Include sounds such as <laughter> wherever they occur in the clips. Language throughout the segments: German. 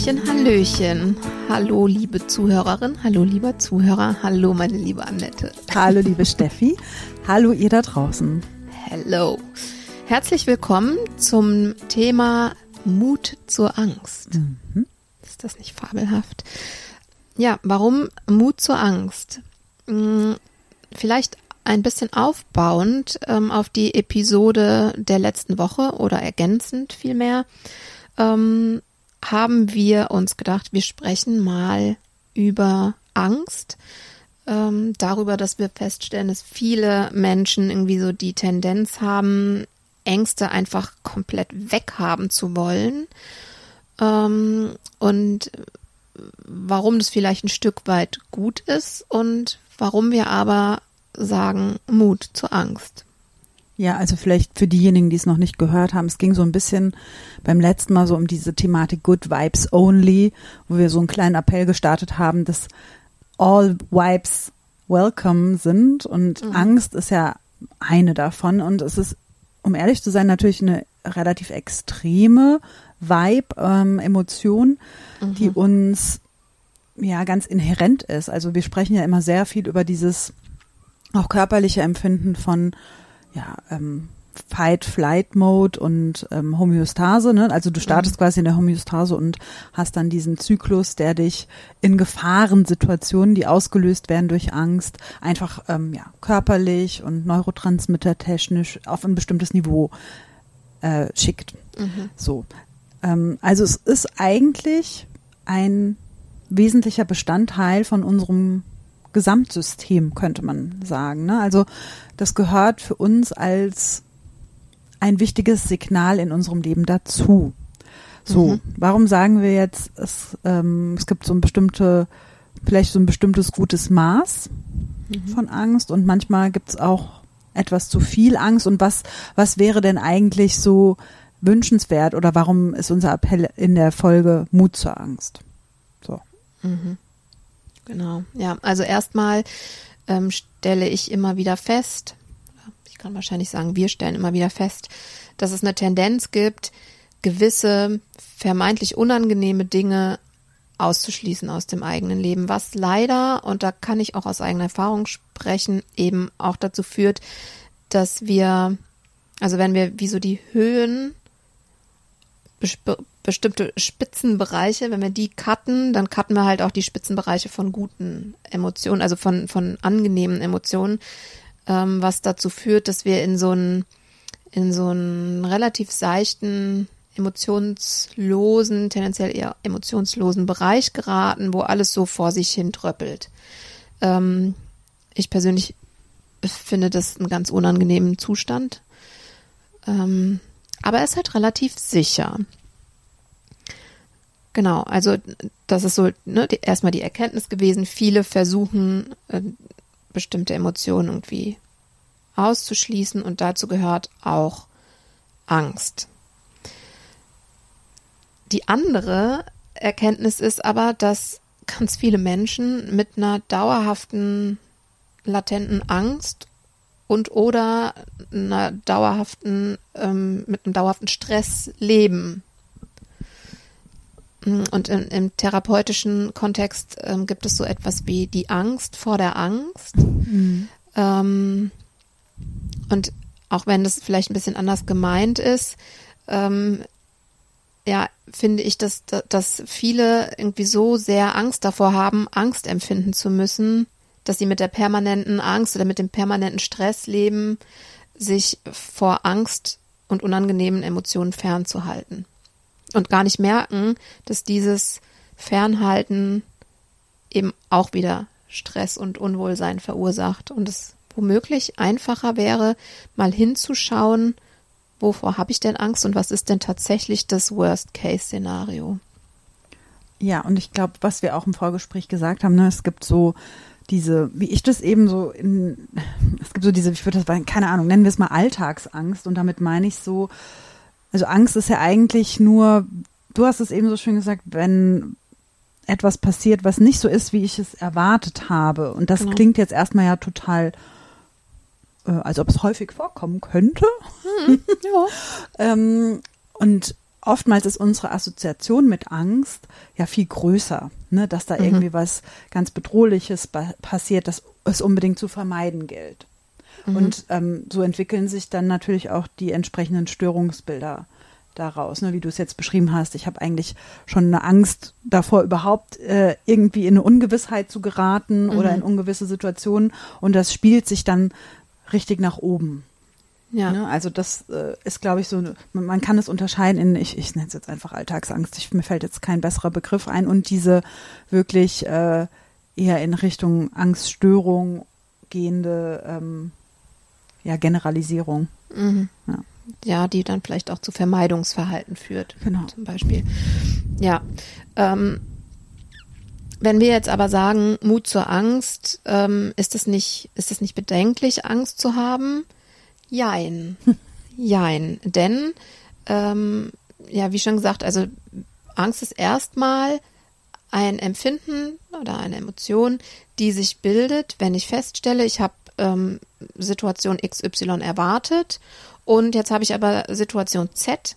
Hallöchen, Hallöchen. Hallo, liebe Zuhörerin, hallo, lieber Zuhörer, hallo, meine liebe Annette. Hallo, liebe Steffi. Hallo, ihr da draußen. Hello. Herzlich willkommen zum Thema Mut zur Angst. Mhm. Ist das nicht fabelhaft? Ja, warum Mut zur Angst? Hm, vielleicht ein bisschen aufbauend ähm, auf die Episode der letzten Woche oder ergänzend vielmehr. Ähm, haben wir uns gedacht, wir sprechen mal über Angst, ähm, darüber, dass wir feststellen, dass viele Menschen irgendwie so die Tendenz haben, Ängste einfach komplett weghaben zu wollen. Ähm, und warum das vielleicht ein Stück weit gut ist und warum wir aber sagen Mut zur Angst. Ja, also vielleicht für diejenigen, die es noch nicht gehört haben, es ging so ein bisschen beim letzten Mal so um diese Thematik Good Vibes Only, wo wir so einen kleinen Appell gestartet haben, dass all Vibes welcome sind und mhm. Angst ist ja eine davon und es ist, um ehrlich zu sein, natürlich eine relativ extreme Vibe, ähm, Emotion, mhm. die uns ja ganz inhärent ist. Also wir sprechen ja immer sehr viel über dieses auch körperliche Empfinden von ja, ähm, Fight-Flight-Mode und ähm, Homöostase. Ne? Also du startest mhm. quasi in der Homöostase und hast dann diesen Zyklus, der dich in Gefahrensituationen, die ausgelöst werden durch Angst, einfach ähm, ja, körperlich und neurotransmittertechnisch auf ein bestimmtes Niveau äh, schickt. Mhm. So. Ähm, also es ist eigentlich ein wesentlicher Bestandteil von unserem Gesamtsystem, könnte man sagen. Ne? Also das gehört für uns als ein wichtiges Signal in unserem Leben dazu. So, mhm. warum sagen wir jetzt, es, ähm, es gibt so ein bestimmte, vielleicht so ein bestimmtes gutes Maß mhm. von Angst und manchmal gibt es auch etwas zu viel Angst und was, was wäre denn eigentlich so wünschenswert oder warum ist unser Appell in der Folge Mut zur Angst? So. Mhm. Genau, ja. Also erstmal ähm, stelle ich immer wieder fest, ich kann wahrscheinlich sagen, wir stellen immer wieder fest, dass es eine Tendenz gibt, gewisse vermeintlich unangenehme Dinge auszuschließen aus dem eigenen Leben, was leider, und da kann ich auch aus eigener Erfahrung sprechen, eben auch dazu führt, dass wir, also wenn wir wie so die Höhen bestimmte Spitzenbereiche, wenn wir die cutten, dann cutten wir halt auch die Spitzenbereiche von guten Emotionen, also von, von angenehmen Emotionen, ähm, was dazu führt, dass wir in so einen, in so relativ seichten, emotionslosen, tendenziell eher emotionslosen Bereich geraten, wo alles so vor sich hin tröppelt. Ähm, ich persönlich finde das einen ganz unangenehmen Zustand. Ähm, aber er ist halt relativ sicher. Genau, also das ist so ne, die, erstmal die Erkenntnis gewesen. Viele versuchen äh, bestimmte Emotionen irgendwie auszuschließen und dazu gehört auch Angst. Die andere Erkenntnis ist aber, dass ganz viele Menschen mit einer dauerhaften latenten Angst und oder einer dauerhaften ähm, mit einem dauerhaften Stress leben Mm, und im, im therapeutischen Kontext ähm, gibt es so etwas wie die Angst vor der Angst. Mhm. Ähm, und auch wenn das vielleicht ein bisschen anders gemeint ist, ähm, ja, finde ich, dass, dass viele irgendwie so sehr Angst davor haben, Angst empfinden zu müssen, dass sie mit der permanenten Angst oder mit dem permanenten Stress leben, sich vor Angst und unangenehmen Emotionen fernzuhalten und gar nicht merken, dass dieses Fernhalten eben auch wieder Stress und Unwohlsein verursacht und es womöglich einfacher wäre, mal hinzuschauen, wovor habe ich denn Angst und was ist denn tatsächlich das Worst-Case-Szenario? Ja, und ich glaube, was wir auch im Vorgespräch gesagt haben, ne, es gibt so diese, wie ich das eben so in, es gibt so diese, ich würde das, keine Ahnung, nennen wir es mal Alltagsangst und damit meine ich so, also Angst ist ja eigentlich nur, du hast es eben so schön gesagt, wenn etwas passiert, was nicht so ist, wie ich es erwartet habe. Und das genau. klingt jetzt erstmal ja total, äh, als ob es häufig vorkommen könnte. Mhm, <laughs> ja. ähm, und oftmals ist unsere Assoziation mit Angst ja viel größer, ne? dass da mhm. irgendwie was ganz Bedrohliches passiert, das es unbedingt zu vermeiden gilt. Mhm. Und ähm, so entwickeln sich dann natürlich auch die entsprechenden Störungsbilder daraus, ne, wie du es jetzt beschrieben hast. Ich habe eigentlich schon eine Angst davor, überhaupt äh, irgendwie in eine Ungewissheit zu geraten mhm. oder in ungewisse Situationen. Und das spielt sich dann richtig nach oben. Ja. Ne? Also das äh, ist, glaube ich, so, man kann es unterscheiden in, ich, ich nenne es jetzt einfach Alltagsangst, ich, mir fällt jetzt kein besserer Begriff ein und diese wirklich äh, eher in Richtung Angststörung gehende ähm, ja, Generalisierung. Mhm. Ja. ja. die dann vielleicht auch zu Vermeidungsverhalten führt. Genau. Zum Beispiel. Ja. Ähm, wenn wir jetzt aber sagen, Mut zur Angst, ähm, ist es nicht, ist es nicht bedenklich, Angst zu haben? Jein. Jein. Denn, ähm, ja, wie schon gesagt, also Angst ist erstmal ein Empfinden oder eine Emotion, die sich bildet, wenn ich feststelle, ich habe ähm, Situation XY erwartet und jetzt habe ich aber Situation Z.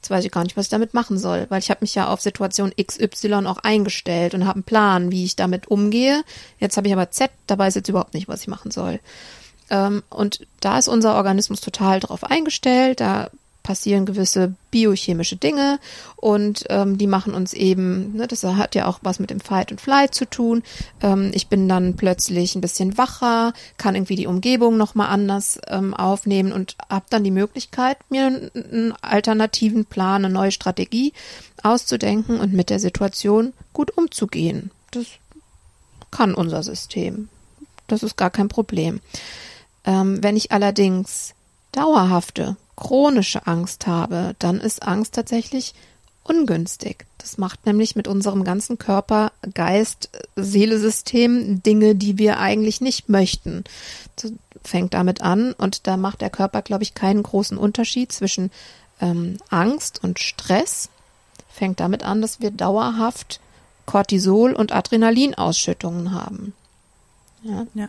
Jetzt weiß ich gar nicht, was ich damit machen soll, weil ich habe mich ja auf Situation XY auch eingestellt und habe einen Plan, wie ich damit umgehe. Jetzt habe ich aber Z, da weiß ich jetzt überhaupt nicht, was ich machen soll. Ähm, und da ist unser Organismus total drauf eingestellt. Da passieren gewisse biochemische Dinge und ähm, die machen uns eben, ne, das hat ja auch was mit dem Fight und Flight zu tun. Ähm, ich bin dann plötzlich ein bisschen wacher, kann irgendwie die Umgebung nochmal anders ähm, aufnehmen und habe dann die Möglichkeit, mir einen, einen alternativen Plan, eine neue Strategie auszudenken und mit der Situation gut umzugehen. Das kann unser System. Das ist gar kein Problem. Ähm, wenn ich allerdings dauerhafte chronische Angst habe, dann ist Angst tatsächlich ungünstig. Das macht nämlich mit unserem ganzen Körper, Geist, Seelesystem Dinge, die wir eigentlich nicht möchten. Das fängt damit an und da macht der Körper, glaube ich, keinen großen Unterschied zwischen ähm, Angst und Stress. Fängt damit an, dass wir dauerhaft Cortisol und Adrenalinausschüttungen haben. Ja. ja.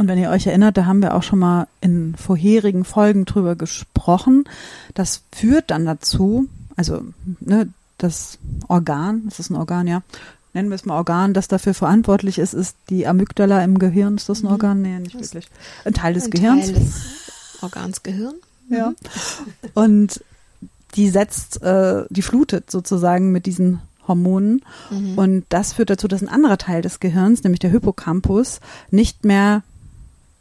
Und wenn ihr euch erinnert, da haben wir auch schon mal in vorherigen Folgen drüber gesprochen. Das führt dann dazu, also ne, das Organ, ist das ein Organ, ja? Nennen wir es mal Organ, das dafür verantwortlich ist, ist die Amygdala im Gehirn. Ist das ein mhm. Organ? Nee, nicht wirklich. Ein Teil des ein Gehirns. Teil des Organs Gehirn. Ja. Und die setzt, äh, die flutet sozusagen mit diesen Hormonen. Mhm. Und das führt dazu, dass ein anderer Teil des Gehirns, nämlich der Hippocampus, nicht mehr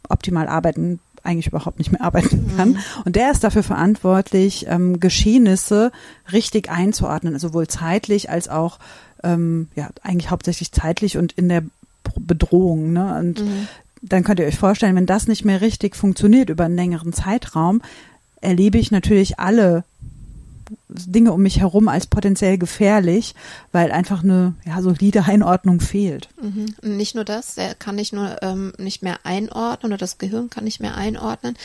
optimal arbeiten eigentlich überhaupt nicht mehr arbeiten kann. Mhm. Und der ist dafür verantwortlich, ähm, Geschehnisse richtig einzuordnen, sowohl zeitlich als auch, ähm, ja, eigentlich hauptsächlich zeitlich und in der Bedrohung. Ne? Und mhm. dann könnt ihr euch vorstellen, wenn das nicht mehr richtig funktioniert über einen längeren Zeitraum, erlebe ich natürlich alle Dinge um mich herum als potenziell gefährlich, weil einfach eine ja, solide Einordnung fehlt. Mhm. Nicht nur das, er kann nicht nur ähm, nicht mehr einordnen oder das Gehirn kann nicht mehr einordnen.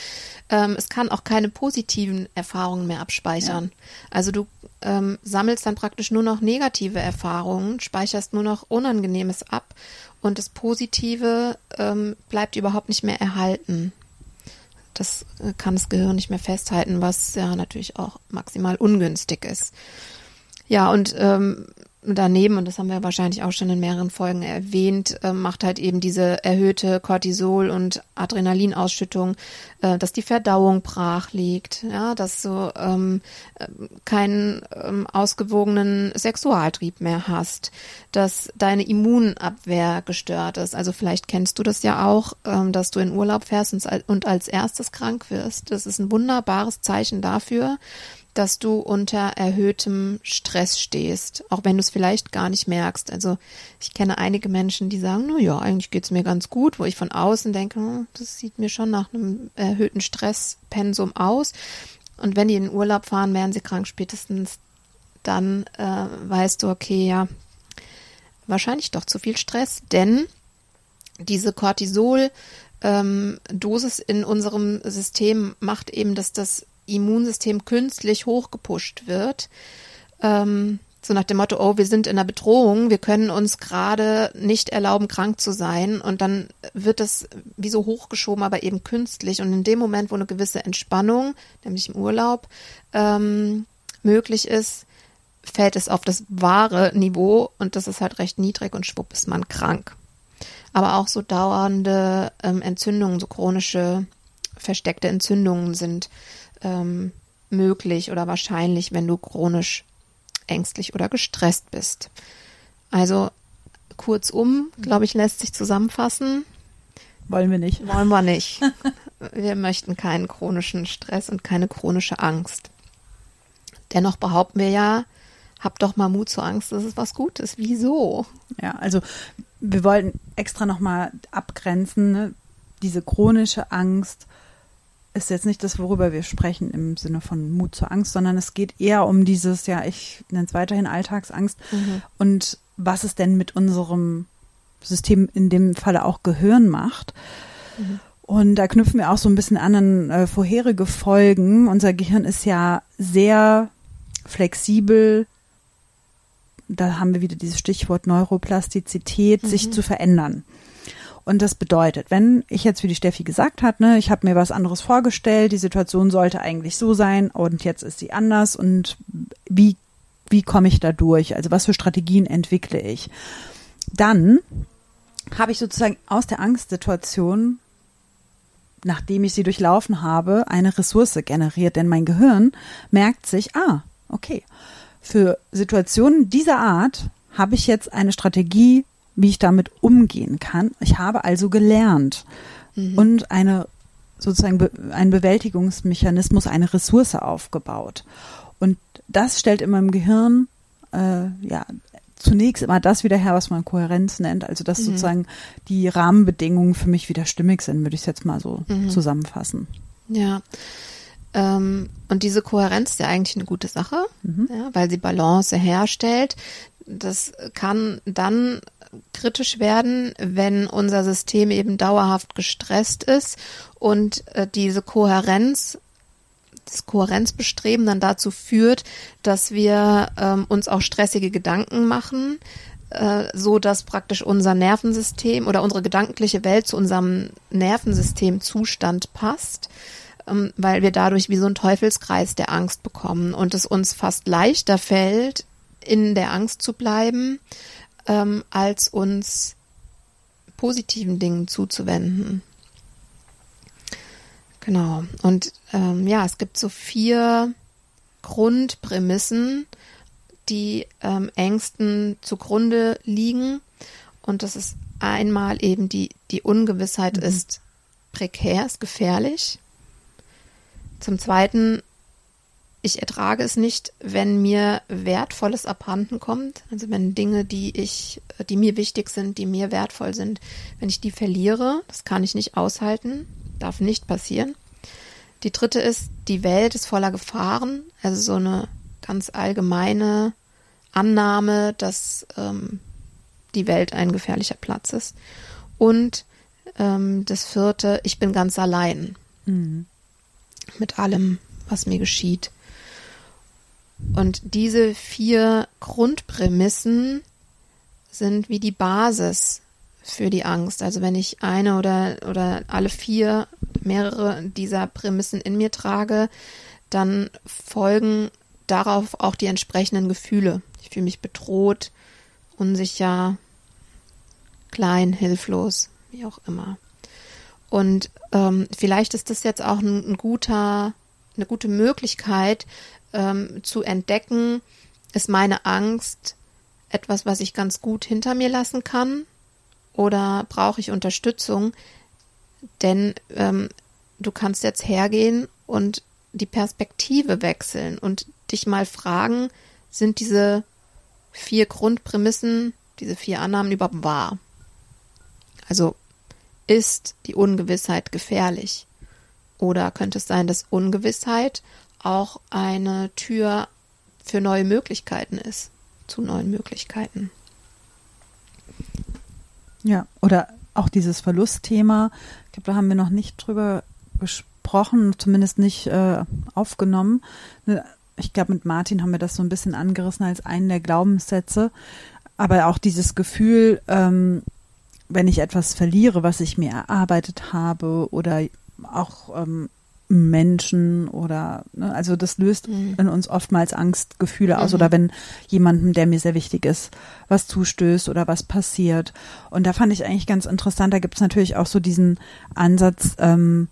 Ähm, es kann auch keine positiven Erfahrungen mehr abspeichern. Ja. Also du ähm, sammelst dann praktisch nur noch negative Erfahrungen, speicherst nur noch Unangenehmes ab und das Positive ähm, bleibt überhaupt nicht mehr erhalten. Das kann das Gehirn nicht mehr festhalten, was ja natürlich auch maximal ungünstig ist. Ja, und ähm, daneben, und das haben wir wahrscheinlich auch schon in mehreren Folgen erwähnt, äh, macht halt eben diese erhöhte Cortisol- und Adrenalinausschüttung, äh, dass die Verdauung brach liegt, ja, dass du ähm, äh, keinen ähm, ausgewogenen Sexualtrieb mehr hast, dass deine Immunabwehr gestört ist. Also vielleicht kennst du das ja auch, ähm, dass du in Urlaub fährst und, und als erstes krank wirst. Das ist ein wunderbares Zeichen dafür, dass du unter erhöhtem Stress stehst, auch wenn du es vielleicht gar nicht merkst. Also ich kenne einige Menschen, die sagen, na ja, eigentlich geht's mir ganz gut, wo ich von außen denke, hm, das sieht mir schon nach einem erhöhten Stresspensum aus. Und wenn die in den Urlaub fahren, werden sie krank spätestens dann äh, weißt du, okay, ja, wahrscheinlich doch zu viel Stress, denn diese Cortisol ähm, in unserem System macht eben, dass das Immunsystem künstlich hochgepusht wird. Ähm, so nach dem Motto, oh, wir sind in einer Bedrohung, wir können uns gerade nicht erlauben, krank zu sein. Und dann wird das wie so hochgeschoben, aber eben künstlich. Und in dem Moment, wo eine gewisse Entspannung, nämlich im Urlaub, ähm, möglich ist, fällt es auf das wahre Niveau und das ist halt recht niedrig und schwupp ist man krank. Aber auch so dauernde ähm, Entzündungen, so chronische versteckte Entzündungen sind ähm, möglich oder wahrscheinlich, wenn du chronisch ängstlich oder gestresst bist. Also kurzum, glaube ich, lässt sich zusammenfassen. Wollen wir nicht. Wollen wir nicht. <laughs> wir möchten keinen chronischen Stress und keine chronische Angst. Dennoch behaupten wir ja, hab doch mal Mut zur Angst, das ist was Gutes. Wieso? Ja, also wir wollten extra nochmal abgrenzen, ne? diese chronische Angst ist jetzt nicht das, worüber wir sprechen im Sinne von Mut zur Angst, sondern es geht eher um dieses, ja, ich nenne es weiterhin Alltagsangst mhm. und was es denn mit unserem System in dem Falle auch Gehirn macht. Mhm. Und da knüpfen wir auch so ein bisschen an an äh, vorherige Folgen. Unser Gehirn ist ja sehr flexibel. Da haben wir wieder dieses Stichwort Neuroplastizität, mhm. sich zu verändern. Und das bedeutet, wenn ich jetzt, wie die Steffi gesagt hat, ne, ich habe mir was anderes vorgestellt, die Situation sollte eigentlich so sein und jetzt ist sie anders und wie, wie komme ich da durch? Also was für Strategien entwickle ich? Dann habe ich sozusagen aus der Angstsituation, nachdem ich sie durchlaufen habe, eine Ressource generiert, denn mein Gehirn merkt sich, ah, okay, für Situationen dieser Art habe ich jetzt eine Strategie wie ich damit umgehen kann. Ich habe also gelernt mhm. und eine sozusagen be einen Bewältigungsmechanismus, eine Ressource aufgebaut. Und das stellt in meinem Gehirn äh, ja zunächst immer das wieder her, was man Kohärenz nennt, also dass mhm. sozusagen die Rahmenbedingungen für mich wieder stimmig sind, würde ich es jetzt mal so mhm. zusammenfassen. Ja. Ähm, und diese Kohärenz ist ja eigentlich eine gute Sache, mhm. ja, weil sie Balance herstellt. Das kann dann kritisch werden, wenn unser System eben dauerhaft gestresst ist und äh, diese Kohärenz das Kohärenzbestreben dann dazu führt, dass wir ähm, uns auch stressige Gedanken machen, äh, so dass praktisch unser Nervensystem oder unsere gedankliche Welt zu unserem Nervensystemzustand passt, ähm, weil wir dadurch wie so ein Teufelskreis der Angst bekommen und es uns fast leichter fällt, in der Angst zu bleiben, ähm, als uns positiven Dingen zuzuwenden. Genau. Und ähm, ja, es gibt so vier Grundprämissen, die ähm, Ängsten zugrunde liegen. Und das ist einmal eben die, die Ungewissheit mhm. ist prekär, ist gefährlich. Zum Zweiten ich ertrage es nicht, wenn mir Wertvolles abhanden kommt. Also wenn Dinge, die ich, die mir wichtig sind, die mir wertvoll sind, wenn ich die verliere, das kann ich nicht aushalten, darf nicht passieren. Die dritte ist, die Welt ist voller Gefahren, also so eine ganz allgemeine Annahme, dass ähm, die Welt ein gefährlicher Platz ist. Und ähm, das vierte, ich bin ganz allein mhm. mit allem, was mir geschieht. Und diese vier Grundprämissen sind wie die Basis für die Angst. Also wenn ich eine oder, oder alle vier, mehrere dieser Prämissen in mir trage, dann folgen darauf auch die entsprechenden Gefühle. Ich fühle mich bedroht, unsicher, klein, hilflos, wie auch immer. Und ähm, vielleicht ist das jetzt auch ein, ein guter, eine gute Möglichkeit, ähm, zu entdecken, ist meine Angst etwas, was ich ganz gut hinter mir lassen kann oder brauche ich Unterstützung? Denn ähm, du kannst jetzt hergehen und die Perspektive wechseln und dich mal fragen, sind diese vier Grundprämissen, diese vier Annahmen überhaupt wahr? Also ist die Ungewissheit gefährlich? Oder könnte es sein, dass Ungewissheit auch eine Tür für neue Möglichkeiten ist, zu neuen Möglichkeiten. Ja, oder auch dieses Verlustthema. Ich glaube, da haben wir noch nicht drüber gesprochen, zumindest nicht äh, aufgenommen. Ne, ich glaube, mit Martin haben wir das so ein bisschen angerissen als einen der Glaubenssätze. Aber auch dieses Gefühl, ähm, wenn ich etwas verliere, was ich mir erarbeitet habe oder auch ähm, Menschen oder ne, also das löst mhm. in uns oftmals Angstgefühle aus mhm. oder wenn jemandem, der mir sehr wichtig ist, was zustößt oder was passiert. Und da fand ich eigentlich ganz interessant, da gibt es natürlich auch so diesen Ansatz, ähm,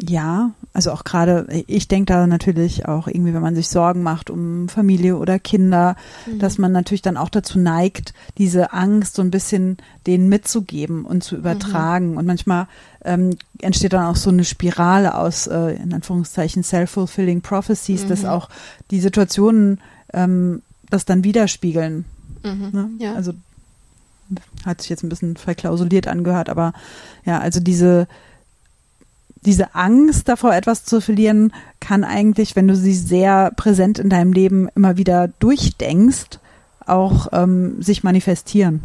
ja, also auch gerade, ich denke da natürlich auch irgendwie, wenn man sich Sorgen macht um Familie oder Kinder, mhm. dass man natürlich dann auch dazu neigt, diese Angst so ein bisschen denen mitzugeben und zu übertragen. Mhm. Und manchmal ähm, entsteht dann auch so eine Spirale aus, äh, in Anführungszeichen, self-fulfilling prophecies, mhm. dass auch die Situationen ähm, das dann widerspiegeln. Mhm. Ne? Ja. Also hat sich jetzt ein bisschen verklausuliert angehört, aber ja, also diese diese Angst davor, etwas zu verlieren, kann eigentlich, wenn du sie sehr präsent in deinem Leben immer wieder durchdenkst, auch ähm, sich manifestieren.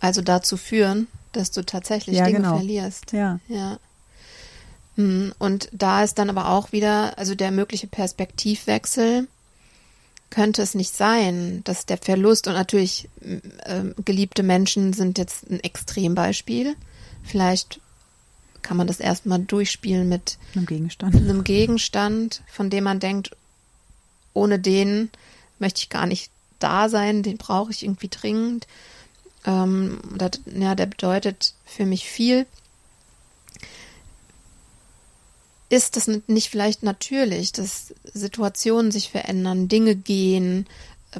Also dazu führen, dass du tatsächlich ja, Dinge genau. verlierst. Ja. ja. Hm, und da ist dann aber auch wieder, also der mögliche Perspektivwechsel, könnte es nicht sein, dass der Verlust und natürlich äh, geliebte Menschen sind jetzt ein Extrembeispiel. Vielleicht kann man das erstmal durchspielen mit einem Gegenstand. einem Gegenstand, von dem man denkt, ohne den möchte ich gar nicht da sein, den brauche ich irgendwie dringend. Ähm, das, ja, der bedeutet für mich viel. Ist das nicht vielleicht natürlich, dass Situationen sich verändern, Dinge gehen,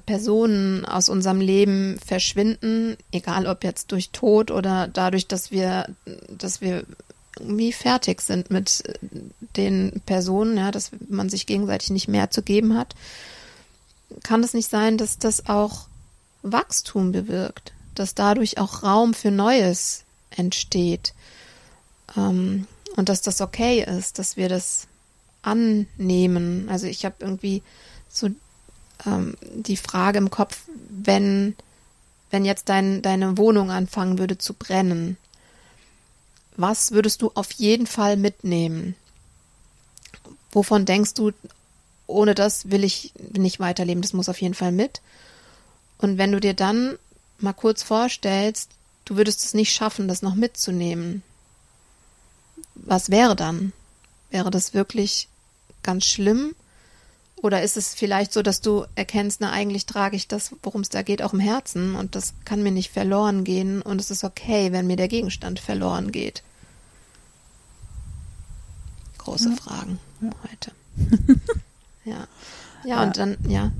Personen aus unserem Leben verschwinden, egal ob jetzt durch Tod oder dadurch, dass wir, dass wir irgendwie fertig sind mit äh, den Personen, ja, dass man sich gegenseitig nicht mehr zu geben hat, kann es nicht sein, dass das auch Wachstum bewirkt, dass dadurch auch Raum für Neues entsteht ähm, und dass das okay ist, dass wir das annehmen. Also ich habe irgendwie so ähm, die Frage im Kopf, wenn wenn jetzt dein, deine Wohnung anfangen würde zu brennen, was würdest du auf jeden Fall mitnehmen? Wovon denkst du, ohne das will ich nicht weiterleben, das muss auf jeden Fall mit? Und wenn du dir dann mal kurz vorstellst, du würdest es nicht schaffen, das noch mitzunehmen, was wäre dann? Wäre das wirklich ganz schlimm? Oder ist es vielleicht so, dass du erkennst, na eigentlich trage ich das, worum es da geht, auch im Herzen und das kann mir nicht verloren gehen und es ist okay, wenn mir der Gegenstand verloren geht? Große ja. Fragen ja. heute. <laughs> ja. Ja, und dann, ja.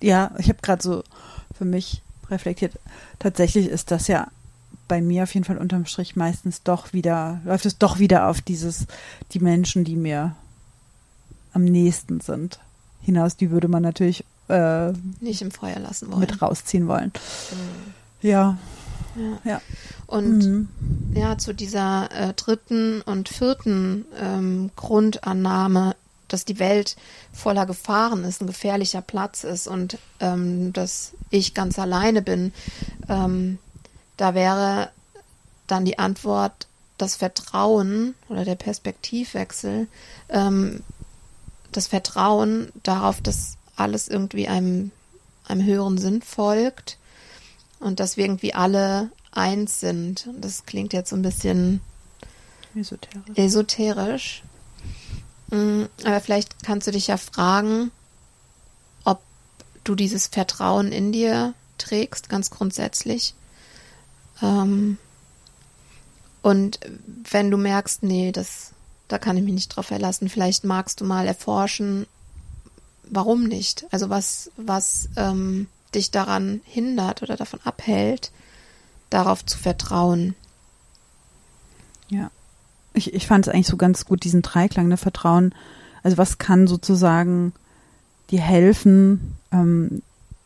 Ja, ich habe gerade so für mich reflektiert. Tatsächlich ist das ja bei mir auf jeden Fall unterm Strich meistens doch wieder, läuft es doch wieder auf dieses, die Menschen, die mir am nächsten sind, hinaus, die würde man natürlich äh, nicht im Feuer lassen wollen. Mit rausziehen wollen. Mhm. Ja. ja. Ja. Und mhm. ja, zu dieser äh, dritten und vierten ähm, Grundannahme, dass die Welt voller Gefahren ist, ein gefährlicher Platz ist und ähm, dass ich ganz alleine bin, ähm, da wäre dann die Antwort das Vertrauen oder der Perspektivwechsel, ähm, das Vertrauen darauf, dass alles irgendwie einem, einem höheren Sinn folgt und dass wir irgendwie alle eins sind. Und das klingt jetzt so ein bisschen esoterisch. esoterisch. Mm, aber vielleicht kannst du dich ja fragen, ob du dieses Vertrauen in dir trägst, ganz grundsätzlich. Ähm, und wenn du merkst, nee, das, da kann ich mich nicht drauf verlassen, vielleicht magst du mal erforschen, warum nicht? Also was, was ähm, dich daran hindert oder davon abhält, darauf zu vertrauen. Ja. Ich, ich fand es eigentlich so ganz gut, diesen Dreiklang, ne, Vertrauen. Also was kann sozusagen dir helfen, ähm,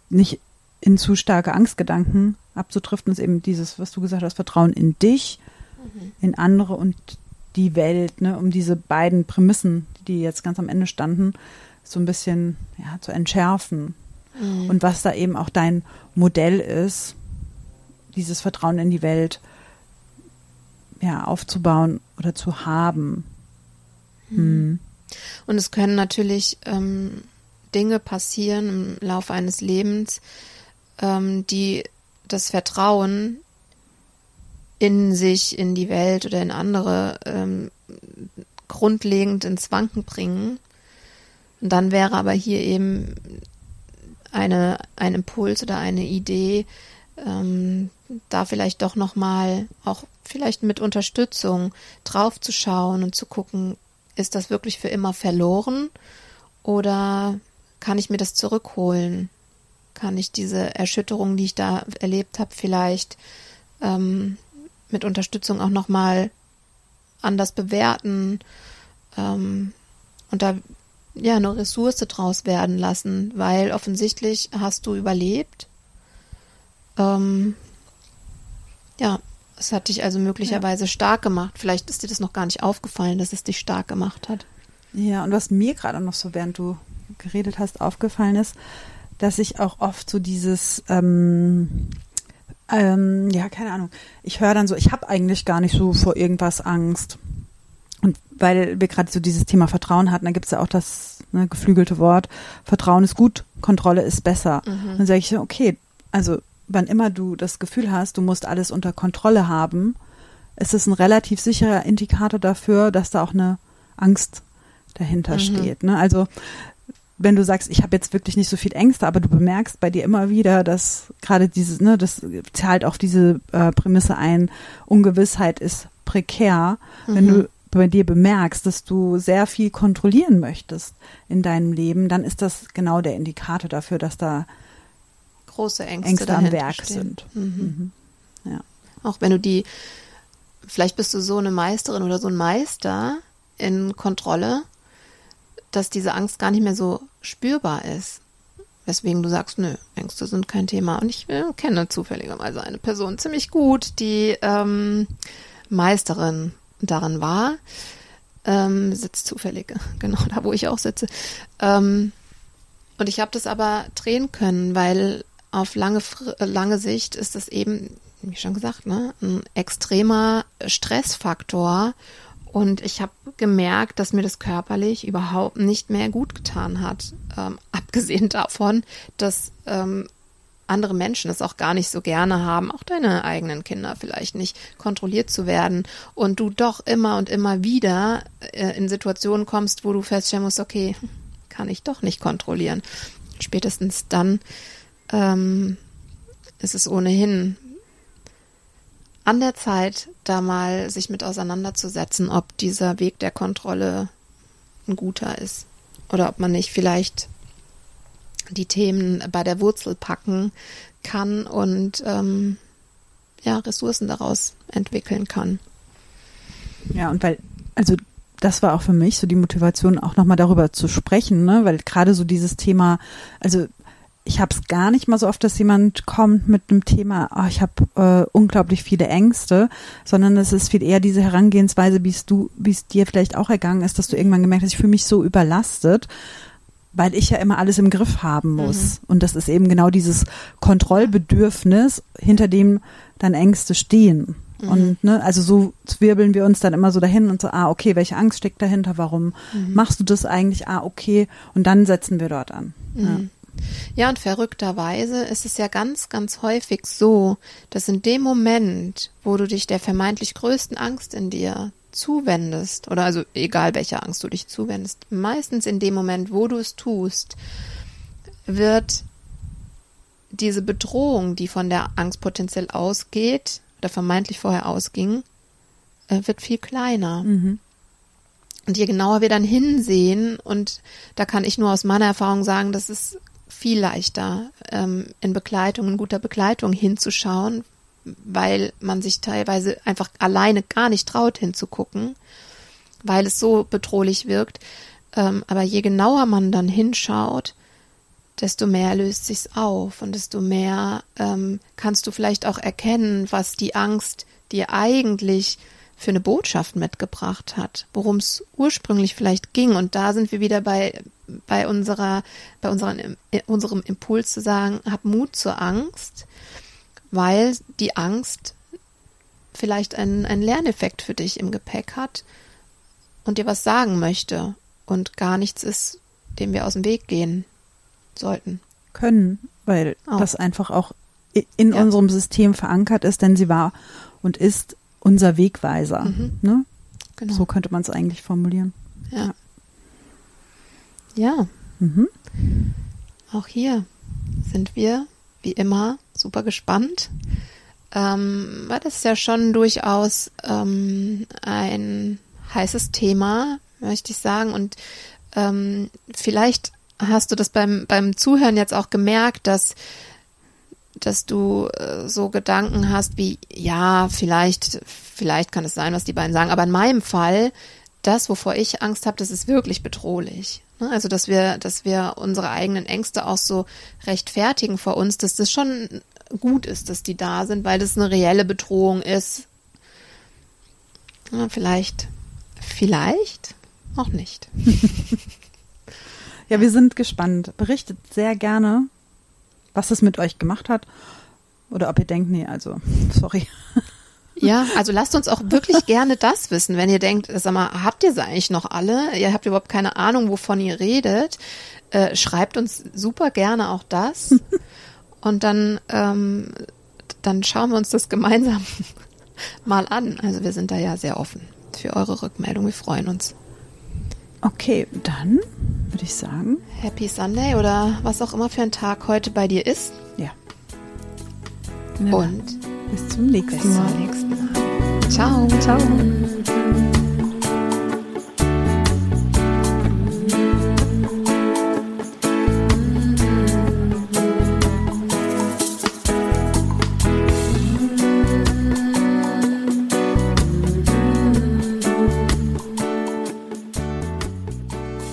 nicht in zu starke Angstgedanken abzudriften, ist eben dieses, was du gesagt hast, Vertrauen in dich, mhm. in andere und die Welt, ne, um diese beiden Prämissen, die jetzt ganz am Ende standen, so ein bisschen ja, zu entschärfen. Mhm. Und was da eben auch dein Modell ist, dieses Vertrauen in die Welt ja, aufzubauen oder zu haben. Hm. Und es können natürlich ähm, Dinge passieren im Laufe eines Lebens, ähm, die das Vertrauen in sich, in die Welt oder in andere ähm, grundlegend ins Wanken bringen. Und dann wäre aber hier eben eine, ein Impuls oder eine Idee, ähm, da vielleicht doch nochmal auch vielleicht mit Unterstützung draufzuschauen und zu gucken, ist das wirklich für immer verloren oder kann ich mir das zurückholen? Kann ich diese Erschütterung, die ich da erlebt habe, vielleicht ähm, mit Unterstützung auch nochmal anders bewerten ähm, und da ja eine Ressource draus werden lassen, weil offensichtlich hast du überlebt. Ähm, ja, es hat dich also möglicherweise ja. stark gemacht. Vielleicht ist dir das noch gar nicht aufgefallen, dass es dich stark gemacht hat. Ja, und was mir gerade noch so, während du geredet hast, aufgefallen ist, dass ich auch oft so dieses, ähm, ähm, ja, keine Ahnung, ich höre dann so, ich habe eigentlich gar nicht so vor irgendwas Angst. Und weil wir gerade so dieses Thema Vertrauen hatten, da gibt es ja auch das ne, geflügelte Wort, Vertrauen ist gut, Kontrolle ist besser. Mhm. Dann sage ich, okay, also wann immer du das Gefühl hast, du musst alles unter Kontrolle haben, ist es ein relativ sicherer Indikator dafür, dass da auch eine Angst dahinter mhm. steht. Ne? Also wenn du sagst, ich habe jetzt wirklich nicht so viel Ängste, aber du bemerkst bei dir immer wieder, dass gerade dieses, ne, das zahlt auf diese äh, Prämisse ein, Ungewissheit ist prekär. Mhm. Wenn du bei dir bemerkst, dass du sehr viel kontrollieren möchtest in deinem Leben, dann ist das genau der Indikator dafür, dass da große Ängste, Ängste am Werk stehen. sind. Mhm. Mhm. Ja. Auch wenn du die, vielleicht bist du so eine Meisterin oder so ein Meister in Kontrolle, dass diese Angst gar nicht mehr so spürbar ist. Weswegen du sagst, nö, Ängste sind kein Thema. Und ich äh, kenne zufälligerweise eine Person ziemlich gut, die ähm, Meisterin darin war. Ähm, sitzt zufällig, <laughs> genau da, wo ich auch sitze. Ähm, und ich habe das aber drehen können, weil auf lange, lange Sicht ist das eben, wie schon gesagt, ne, ein extremer Stressfaktor. Und ich habe gemerkt, dass mir das körperlich überhaupt nicht mehr gut getan hat. Ähm, <laughs> abgesehen davon, dass ähm, andere Menschen es auch gar nicht so gerne haben, auch deine eigenen Kinder vielleicht nicht, kontrolliert zu werden und du doch immer und immer wieder äh, in Situationen kommst, wo du feststellen musst, okay, <laughs> kann ich doch nicht kontrollieren. Spätestens dann ähm, ist es ohnehin an der Zeit, da mal sich mit auseinanderzusetzen, ob dieser Weg der Kontrolle ein guter ist oder ob man nicht vielleicht die Themen bei der Wurzel packen kann und ähm, ja, Ressourcen daraus entwickeln kann. Ja, und weil, also das war auch für mich so die Motivation, auch nochmal darüber zu sprechen, ne? weil gerade so dieses Thema, also ich habe es gar nicht mal so oft, dass jemand kommt mit einem Thema, oh, ich habe äh, unglaublich viele Ängste, sondern es ist viel eher diese Herangehensweise, wie es du, wie es dir vielleicht auch ergangen ist, dass du irgendwann gemerkt hast, ich fühle mich so überlastet weil ich ja immer alles im Griff haben muss. Mhm. Und das ist eben genau dieses Kontrollbedürfnis, hinter dem dann Ängste stehen. Mhm. Und ne, also so zwirbeln wir uns dann immer so dahin und so, ah, okay, welche Angst steckt dahinter? Warum mhm. machst du das eigentlich? Ah, okay. Und dann setzen wir dort an. Ja. Ja, und verrückterweise ist es ja ganz, ganz häufig so, dass in dem Moment, wo du dich der vermeintlich größten Angst in dir zuwendest, oder also egal welcher Angst du dich zuwendest, meistens in dem Moment, wo du es tust, wird diese Bedrohung, die von der Angst potenziell ausgeht, oder vermeintlich vorher ausging, äh, wird viel kleiner. Mhm. Und je genauer wir dann hinsehen, und da kann ich nur aus meiner Erfahrung sagen, das ist viel leichter, ähm, in Begleitung, in guter Begleitung hinzuschauen, weil man sich teilweise einfach alleine gar nicht traut hinzugucken, weil es so bedrohlich wirkt. Ähm, aber je genauer man dann hinschaut, desto mehr löst sich's auf und desto mehr ähm, kannst du vielleicht auch erkennen, was die Angst dir eigentlich für eine Botschaft mitgebracht hat, worum es ursprünglich vielleicht ging. Und da sind wir wieder bei, bei unserer, bei unseren, unserem Impuls zu sagen, hab Mut zur Angst weil die Angst vielleicht einen, einen Lerneffekt für dich im Gepäck hat und dir was sagen möchte und gar nichts ist, dem wir aus dem Weg gehen sollten. Können, weil auch. das einfach auch in ja. unserem System verankert ist, denn sie war und ist unser Wegweiser. Mhm. Ne? Genau. So könnte man es eigentlich formulieren. Ja. Ja. Mhm. Auch hier sind wir, wie immer, super gespannt. Ähm, weil das ist ja schon durchaus ähm, ein heißes Thema, möchte ich sagen. Und ähm, vielleicht hast du das beim, beim Zuhören jetzt auch gemerkt, dass dass du äh, so Gedanken hast wie, ja, vielleicht, vielleicht kann es sein, was die beiden sagen, aber in meinem Fall, das, wovor ich Angst habe, das ist wirklich bedrohlich. Ne? Also, dass wir, dass wir unsere eigenen Ängste auch so rechtfertigen vor uns, dass das schon gut ist, dass die da sind, weil das eine reelle Bedrohung ist. Ja, vielleicht, vielleicht auch nicht. <laughs> ja, wir sind gespannt. Berichtet sehr gerne, was es mit euch gemacht hat. Oder ob ihr denkt, nee, also, <laughs> sorry. Ja, also lasst uns auch wirklich gerne das wissen, wenn ihr denkt, sag mal, habt ihr sie eigentlich noch alle? Ihr habt überhaupt keine Ahnung, wovon ihr redet. Äh, schreibt uns super gerne auch das. <laughs> Und dann, ähm, dann schauen wir uns das gemeinsam <laughs> mal an. Also wir sind da ja sehr offen für eure Rückmeldung. Wir freuen uns. Okay, dann würde ich sagen. Happy Sunday oder was auch immer für ein Tag heute bei dir ist. Ja. Und bis zum nächsten Mal. Bis zum nächsten Mal. Ciao. Ciao.